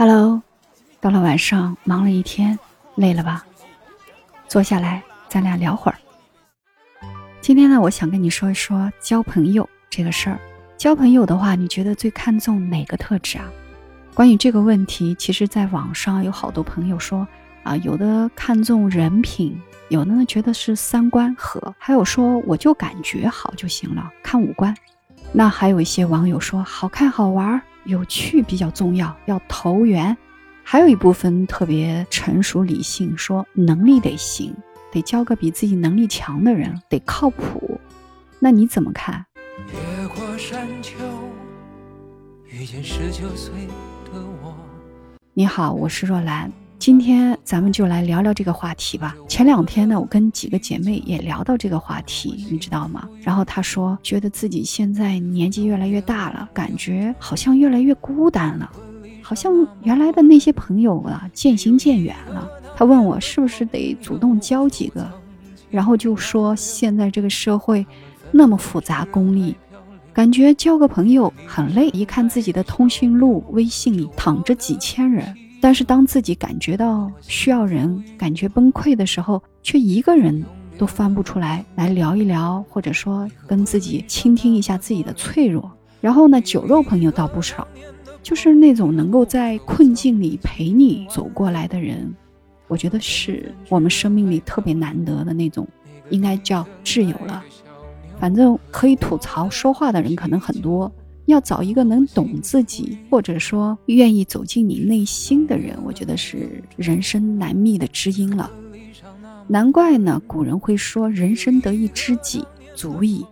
Hello，到了晚上，忙了一天，累了吧？坐下来，咱俩聊会儿。今天呢，我想跟你说一说交朋友这个事儿。交朋友的话，你觉得最看重哪个特质啊？关于这个问题，其实在网上有好多朋友说啊，有的看重人品，有的呢觉得是三观合，还有说我就感觉好就行了，看五官。那还有一些网友说，好看好玩。有趣比较重要，要投缘。还有一部分特别成熟理性，说能力得行，得交个比自己能力强的人，得靠谱。那你怎么看？越过山丘，遇见十九岁的我。你好，我是若兰。今天咱们就来聊聊这个话题吧。前两天呢，我跟几个姐妹也聊到这个话题，你知道吗？然后她说，觉得自己现在年纪越来越大了，感觉好像越来越孤单了，好像原来的那些朋友啊渐行渐远了。她问我是不是得主动交几个，然后就说现在这个社会那么复杂功利，感觉交个朋友很累。一看自己的通讯录，微信里躺着几千人。但是当自己感觉到需要人，感觉崩溃的时候，却一个人都翻不出来来聊一聊，或者说跟自己倾听一下自己的脆弱。然后呢，酒肉朋友倒不少，就是那种能够在困境里陪你走过来的人，我觉得是我们生命里特别难得的那种，应该叫挚友了。反正可以吐槽说话的人可能很多。要找一个能懂自己，或者说愿意走进你内心的人，我觉得是人生难觅的知音了。难怪呢，古人会说“人生得一知己足矣”。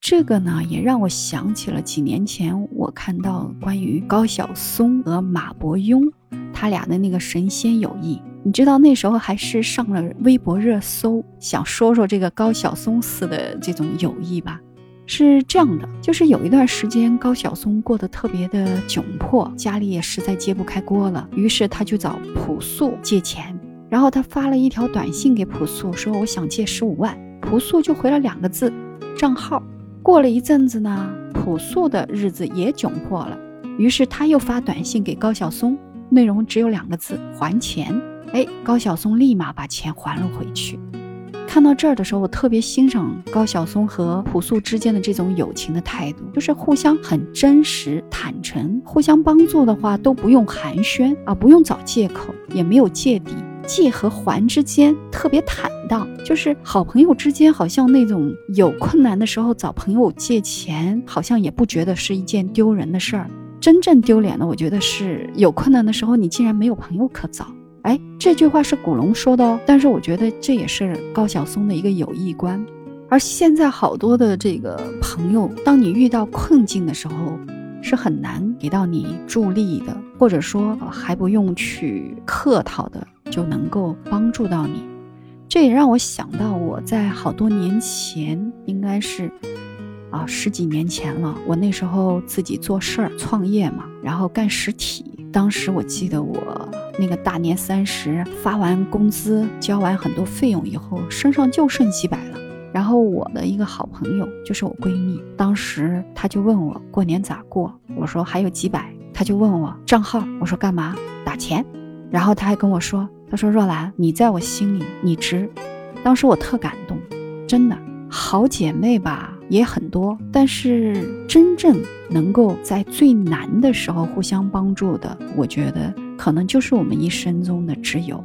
这个呢，也让我想起了几年前我看到关于高晓松和马伯庸他俩的那个神仙友谊。你知道那时候还是上了微博热搜，想说说这个高晓松似的这种友谊吧。是这样的，就是有一段时间高晓松过得特别的窘迫，家里也实在揭不开锅了，于是他就找朴素借钱，然后他发了一条短信给朴素，说我想借十五万，朴素就回了两个字，账号。过了一阵子呢，朴素的日子也窘迫了，于是他又发短信给高晓松，内容只有两个字，还钱。哎，高晓松立马把钱还了回去。看到这儿的时候，我特别欣赏高晓松和朴素之间的这种友情的态度，就是互相很真实、坦诚，互相帮助的话都不用寒暄啊，不用找借口，也没有芥蒂，借和还之间特别坦荡，就是好朋友之间好像那种有困难的时候找朋友借钱，好像也不觉得是一件丢人的事儿。真正丢脸的，我觉得是有困难的时候你竟然没有朋友可找。哎，这句话是古龙说的哦，但是我觉得这也是高晓松的一个友谊观。而现在好多的这个朋友，当你遇到困境的时候，是很难给到你助力的，或者说还不用去客套的就能够帮助到你。这也让我想到我在好多年前，应该是啊十几年前了，我那时候自己做事儿创业嘛，然后干实体。当时我记得我。那个大年三十发完工资，交完很多费用以后，身上就剩几百了。然后我的一个好朋友，就是我闺蜜，当时她就问我过年咋过，我说还有几百，她就问我账号，我说干嘛打钱。然后她还跟我说，她说若兰，你在我心里你值。当时我特感动，真的好姐妹吧也很多，但是真正能够在最难的时候互相帮助的，我觉得。可能就是我们一生中的挚友，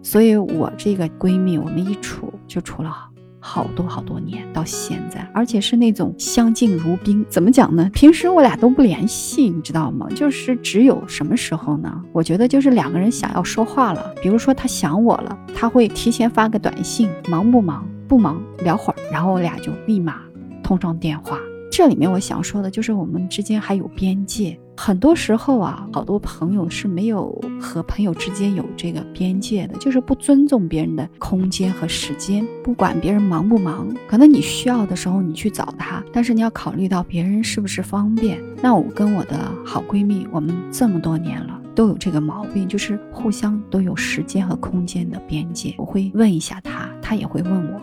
所以我这个闺蜜，我们一处就处了好多好多年，到现在，而且是那种相敬如宾。怎么讲呢？平时我俩都不联系，你知道吗？就是只有什么时候呢？我觉得就是两个人想要说话了，比如说他想我了，他会提前发个短信，忙不忙？不忙，聊会儿，然后我俩就立马通上电话。这里面我想说的就是我们之间还有边界，很多时候啊，好多朋友是没有和朋友之间有这个边界的，就是不尊重别人的空间和时间，不管别人忙不忙，可能你需要的时候你去找他，但是你要考虑到别人是不是方便。那我跟我的好闺蜜，我们这么多年了都有这个毛病，就是互相都有时间和空间的边界。我会问一下他，他也会问我，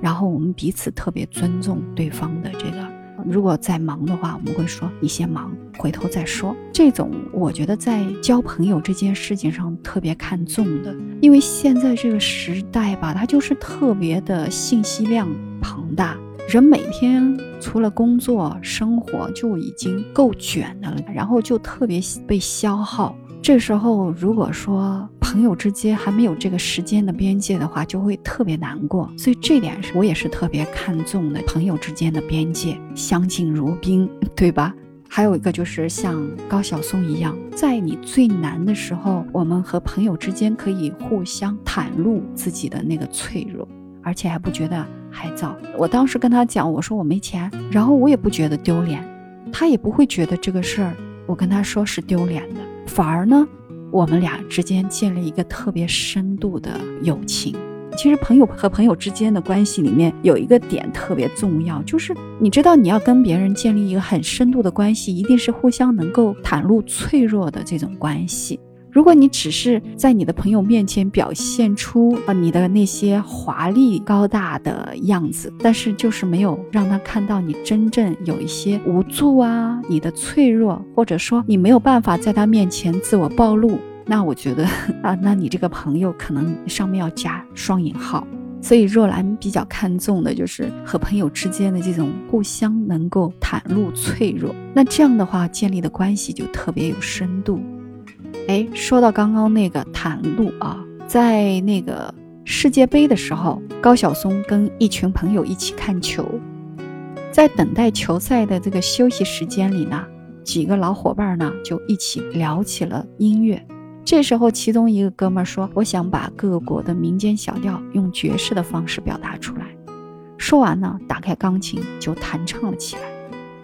然后我们彼此特别尊重对方的这个。如果在忙的话，我们会说你先忙，回头再说。这种我觉得在交朋友这件事情上特别看重的，因为现在这个时代吧，它就是特别的信息量庞大，人每天除了工作生活就已经够卷的了，然后就特别被消耗。这时候如果说，朋友之间还没有这个时间的边界的话，就会特别难过。所以这点是我也是特别看重的，朋友之间的边界，相敬如宾，对吧？还有一个就是像高晓松一样，在你最难的时候，我们和朋友之间可以互相袒露自己的那个脆弱，而且还不觉得害臊。我当时跟他讲，我说我没钱，然后我也不觉得丢脸，他也不会觉得这个事儿我跟他说是丢脸的，反而呢。我们俩之间建立一个特别深度的友情。其实朋友和朋友之间的关系里面有一个点特别重要，就是你知道你要跟别人建立一个很深度的关系，一定是互相能够袒露脆弱的这种关系。如果你只是在你的朋友面前表现出啊你的那些华丽高大的样子，但是就是没有让他看到你真正有一些无助啊，你的脆弱，或者说你没有办法在他面前自我暴露，那我觉得 啊，那你这个朋友可能上面要加双引号。所以若兰比较看重的就是和朋友之间的这种互相能够袒露脆弱，那这样的话建立的关系就特别有深度。哎，说到刚刚那个袒露啊，在那个世界杯的时候，高晓松跟一群朋友一起看球，在等待球赛的这个休息时间里呢，几个老伙伴呢就一起聊起了音乐。这时候，其中一个哥们说：“我想把各国的民间小调用爵士的方式表达出来。”说完呢，打开钢琴就弹唱了起来。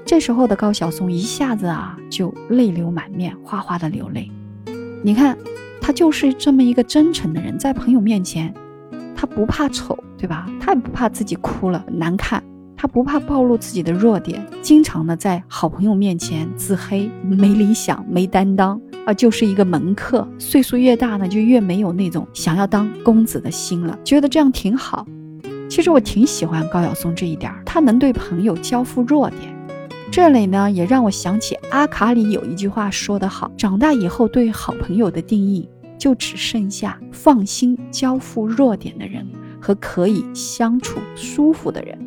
这时候的高晓松一下子啊就泪流满面，哗哗的流泪。你看，他就是这么一个真诚的人，在朋友面前，他不怕丑，对吧？他也不怕自己哭了难看，他不怕暴露自己的弱点，经常的在好朋友面前自黑，没理想，没担当啊，就是一个门客。岁数越大呢，就越没有那种想要当公子的心了，觉得这样挺好。其实我挺喜欢高晓松这一点，他能对朋友交付弱点。这里呢，也让我想起阿卡里有一句话说得好：长大以后，对好朋友的定义就只剩下放心交付弱点的人和可以相处舒服的人。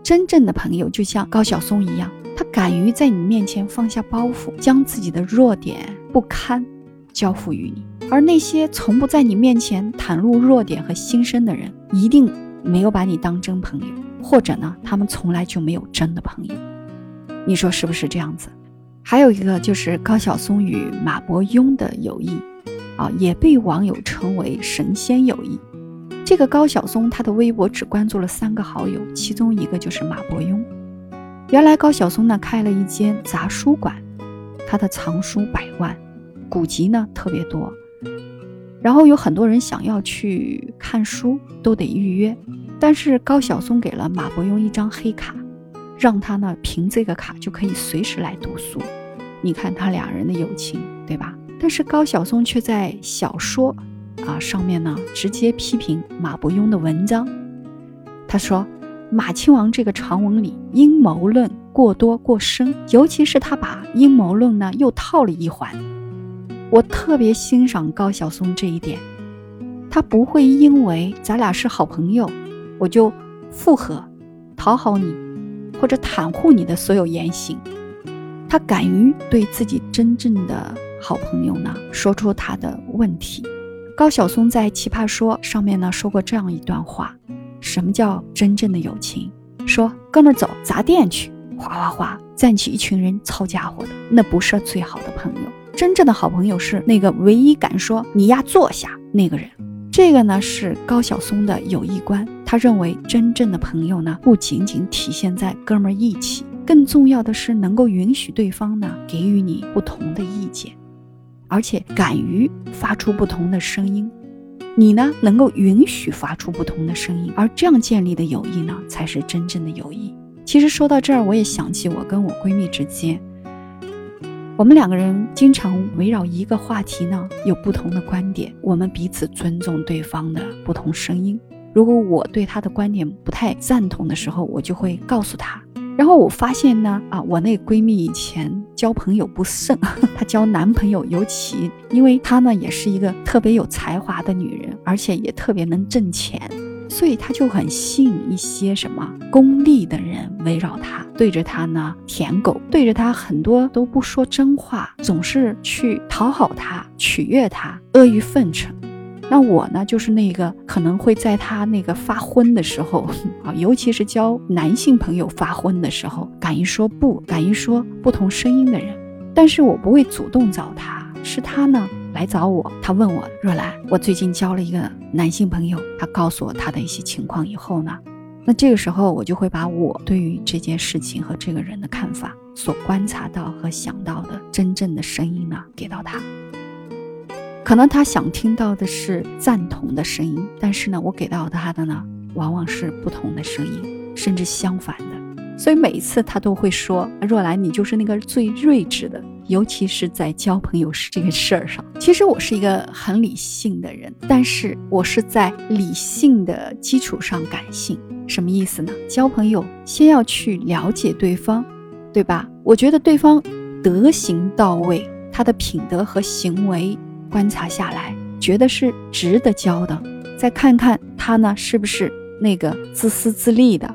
真正的朋友就像高晓松一样，他敢于在你面前放下包袱，将自己的弱点不堪交付于你；而那些从不在你面前袒露弱点和心声的人，一定没有把你当真朋友，或者呢，他们从来就没有真的朋友。你说是不是这样子？还有一个就是高晓松与马伯庸的友谊，啊，也被网友称为神仙友谊。这个高晓松他的微博只关注了三个好友，其中一个就是马伯庸。原来高晓松呢开了一间杂书馆，他的藏书百万，古籍呢特别多，然后有很多人想要去看书都得预约，但是高晓松给了马伯庸一张黑卡。让他呢凭这个卡就可以随时来读书，你看他俩人的友情，对吧？但是高晓松却在小说啊上面呢直接批评马伯庸的文章。他说马亲王这个长文里阴谋论过多过深，尤其是他把阴谋论呢又套了一环。我特别欣赏高晓松这一点，他不会因为咱俩是好朋友，我就附和讨好你。或者袒护你的所有言行，他敢于对自己真正的好朋友呢说出他的问题。高晓松在《奇葩说》上面呢说过这样一段话：什么叫真正的友情？说哥们儿走砸店去，哗哗哗站起一群人操家伙的，那不是最好的朋友。真正的好朋友是那个唯一敢说你丫坐下那个人。这个呢是高晓松的友谊观。他认为，真正的朋友呢，不仅仅体现在哥们义气，更重要的是能够允许对方呢给予你不同的意见，而且敢于发出不同的声音。你呢能够允许发出不同的声音，而这样建立的友谊呢，才是真正的友谊。其实说到这儿，我也想起我跟我闺蜜之间。我们两个人经常围绕一个话题呢，有不同的观点。我们彼此尊重对方的不同声音。如果我对他的观点不太赞同的时候，我就会告诉他，然后我发现呢，啊，我那闺蜜以前交朋友不慎，她交男朋友尤其，因为她呢也是一个特别有才华的女人，而且也特别能挣钱，所以她就很吸引一些什么功利的人围绕她，对着她呢舔狗，对着她很多都不说真话，总是去讨好她、取悦她，阿谀奉承。那我呢，就是那个可能会在他那个发昏的时候啊，尤其是交男性朋友发昏的时候，敢于说不，敢于说不同声音的人。但是我不会主动找他，是他呢来找我。他问我若兰，我最近交了一个男性朋友，他告诉我他的一些情况以后呢，那这个时候我就会把我对于这件事情和这个人的看法，所观察到和想到的真正的声音呢，给到他。可能他想听到的是赞同的声音，但是呢，我给到他的呢，往往是不同的声音，甚至相反的。所以每一次他都会说：“若兰，你就是那个最睿智的，尤其是在交朋友这个事儿上。”其实我是一个很理性的人，但是我是在理性的基础上感性。什么意思呢？交朋友先要去了解对方，对吧？我觉得对方德行到位，他的品德和行为。观察下来，觉得是值得交的。再看看他呢，是不是那个自私自利的，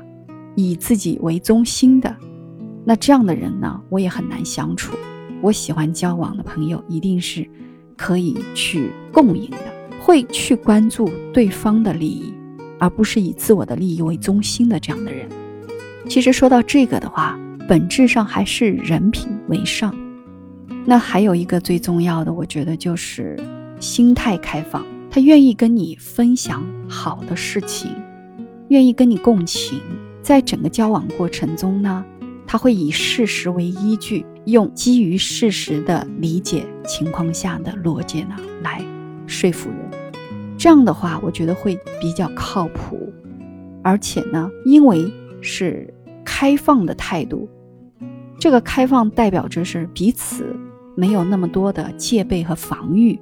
以自己为中心的？那这样的人呢，我也很难相处。我喜欢交往的朋友，一定是可以去共赢的，会去关注对方的利益，而不是以自我的利益为中心的这样的人。其实说到这个的话，本质上还是人品为上。那还有一个最重要的，我觉得就是心态开放。他愿意跟你分享好的事情，愿意跟你共情。在整个交往过程中呢，他会以事实为依据，用基于事实的理解情况下的逻辑呢来说服人。这样的话，我觉得会比较靠谱。而且呢，因为是开放的态度，这个开放代表着是彼此。没有那么多的戒备和防御，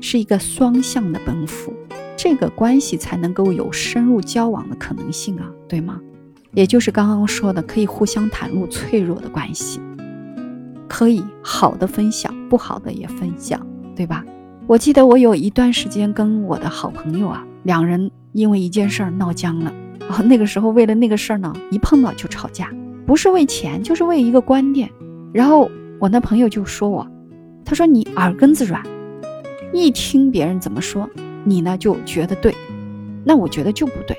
是一个双向的奔赴，这个关系才能够有深入交往的可能性啊，对吗？也就是刚刚说的，可以互相袒露脆弱的关系，可以好的分享，不好的也分享，对吧？我记得我有一段时间跟我的好朋友啊，两人因为一件事儿闹僵了，啊，那个时候为了那个事儿呢，一碰到就吵架，不是为钱，就是为一个观点，然后。我那朋友就说我，他说你耳根子软，一听别人怎么说，你呢就觉得对，那我觉得就不对，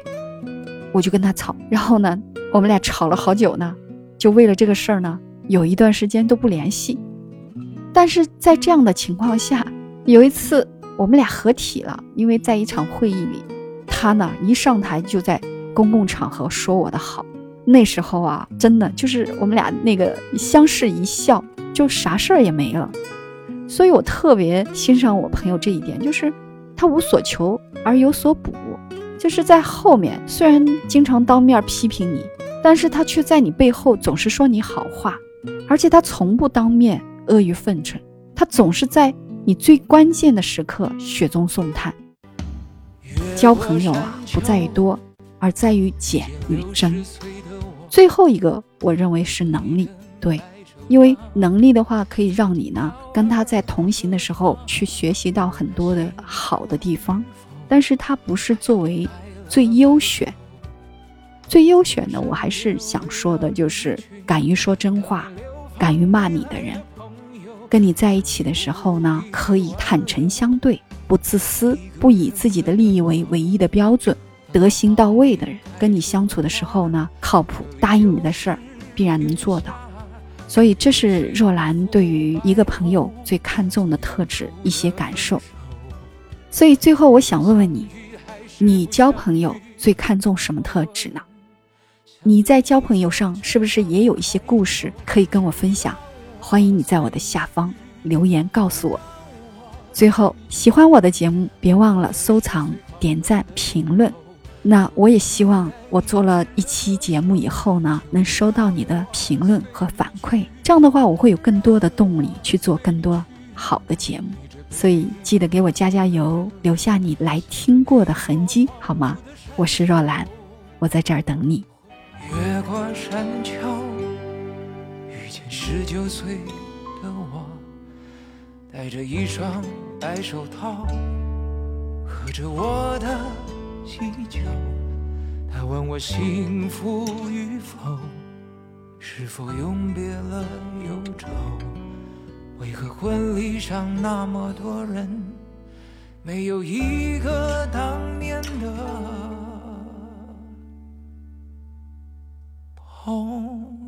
我就跟他吵，然后呢，我们俩吵了好久呢，就为了这个事儿呢，有一段时间都不联系。但是在这样的情况下，有一次我们俩合体了，因为在一场会议里，他呢一上台就在公共场合说我的好，那时候啊，真的就是我们俩那个相视一笑。就啥事儿也没了，所以我特别欣赏我朋友这一点，就是他无所求而有所补，就是在后面虽然经常当面批评你，但是他却在你背后总是说你好话，而且他从不当面阿谀奉承，他总是在你最关键的时刻雪中送炭。交朋友啊，不在于多，而在于简与真。最后一个，我认为是能力，对。因为能力的话，可以让你呢跟他在同行的时候去学习到很多的好的地方，但是他不是作为最优选。最优选的，我还是想说的，就是敢于说真话，敢于骂你的人，跟你在一起的时候呢，可以坦诚相对，不自私，不以自己的利益为唯一的标准，德行到位的人，跟你相处的时候呢，靠谱，答应你的事儿必然能做到。所以，这是若兰对于一个朋友最看重的特质一些感受。所以，最后我想问问你：你交朋友最看重什么特质呢？你在交朋友上是不是也有一些故事可以跟我分享？欢迎你在我的下方留言告诉我。最后，喜欢我的节目，别忘了收藏、点赞、评论。那我也希望我做了一期节目以后呢，能收到你的评论和反馈。这样的话，我会有更多的动力去做更多好的节目。所以记得给我加加油，留下你来听过的痕迹，好吗？我是若兰，我在这儿等你。越过山丘。遇见十九岁的我，戴着一双白手套，喝着我的祈求他问我幸福与否是否永别了忧愁？为何婚礼上那么多人没有一个当年的朋